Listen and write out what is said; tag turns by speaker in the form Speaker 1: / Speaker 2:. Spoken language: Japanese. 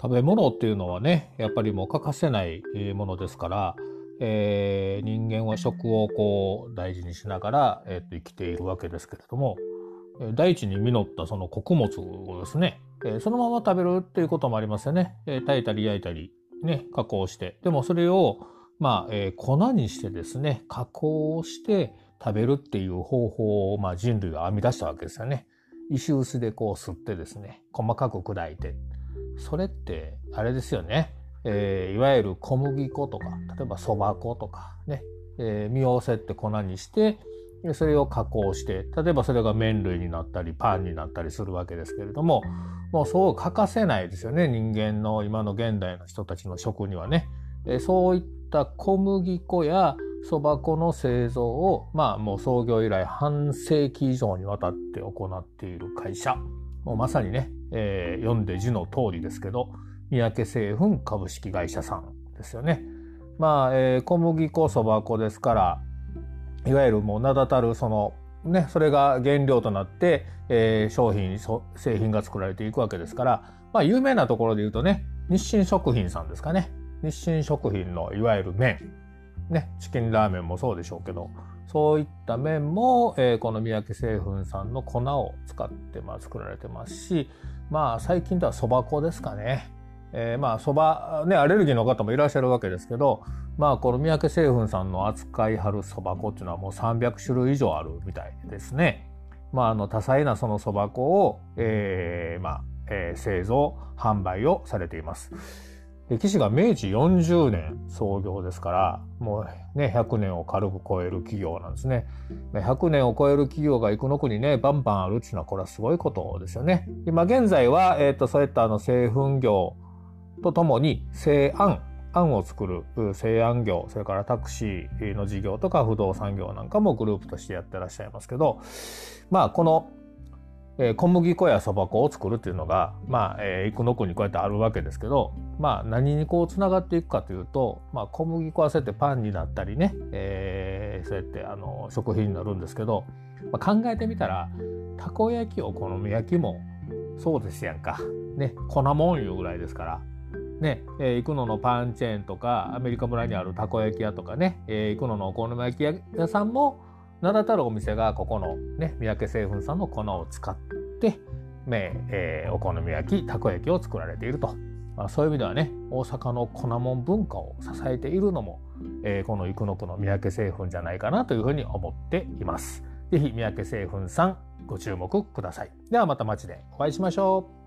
Speaker 1: 食べ物っていうのはねやっぱりもう欠かせないものですから、えー、人間は食をこう大事にしながら、えー、と生きているわけですけれども大地に実ったその穀物をですね、えー、そのまま食べるっていうこともありますよね、えー、炊いたり焼いたりね加工して。でもそれをまあ、えー、粉にしてですね加工して食べるっていう方法を、まあ、人類が編み出したわけですよね。石臼でこう吸ってですね細かく砕いて。それってあれですよね、えー、いわゆる小麦粉とか例えばそば粉とかね、えー、身をせって粉にしてそれを加工して例えばそれが麺類になったりパンになったりするわけですけれどももうそう欠かせないですよね。人間の今の現代の人たちの食にはね。えそういった小麦粉やそば粉の製造をまあもう創業以来半世紀以上にわたって行っている会社。もうまさにね、えー、読んで字の通りですけど三宅製粉株式会社さんですよね。まあ、えー、小麦粉そば粉ですからいわゆるもう名だたるそのねそれが原料となって、えー、商品製品が作られていくわけですから、まあ、有名なところで言うとね日清食品さんですかね日清食品のいわゆる麺ねチキンラーメンもそうでしょうけどそういった麺も、えー、この三宅製粉さんの粉を使ってまあ作られてますしまあ最近ではそば粉ですかね。えー、まあそばねアレルギーの方もいらっしゃるわけですけどまあこの三宅製粉さんの扱いはるそば粉っていうのはもう300種類以上あるみたいですね。まああの多彩なそのそば粉を、えー、まあ、えー、製造販売をされています。歴史が明治40年創業ですからもうね100年を軽く超える企業なんですね。100年を超える企業が生野区にねバンバンあるっていうのはこれはすごいことですよね。今現在は、えーと、そういったあの製粉業とともに製案案を作る製案業それからタクシーの事業とか不動産業なんかもグループとしてやってらっしゃいますけどまあこのえ、小麦粉やそば粉を作るっていうのが、まあ、えー、幾野区にこうやってあるわけですけど、まあ、何にこうつながっていくかというと、まあ、小麦粉はそうやってパンになったりね、えー、そうやってあの食品になるんですけど、まあ、考えてみたらたこ焼きお好み焼きもそうですやんか、ね、粉もんいうぐらいですから。ね、えー、行くののパンチェーンとかアメリカ村にあるたこ焼き屋とかね、えー、行くののお好み焼き屋さんも名だたるお店がここのね三宅製粉さんの粉を使って、えー、お好み焼きたこ焼きを作られていると、まあ、そういう意味ではね大阪の粉もん文化を支えているのも、えー、この生野区の三宅製粉じゃないかなというふうに思っています。ぜひ三宅製粉さんご注目ください。ではまた街でお会いしましょう。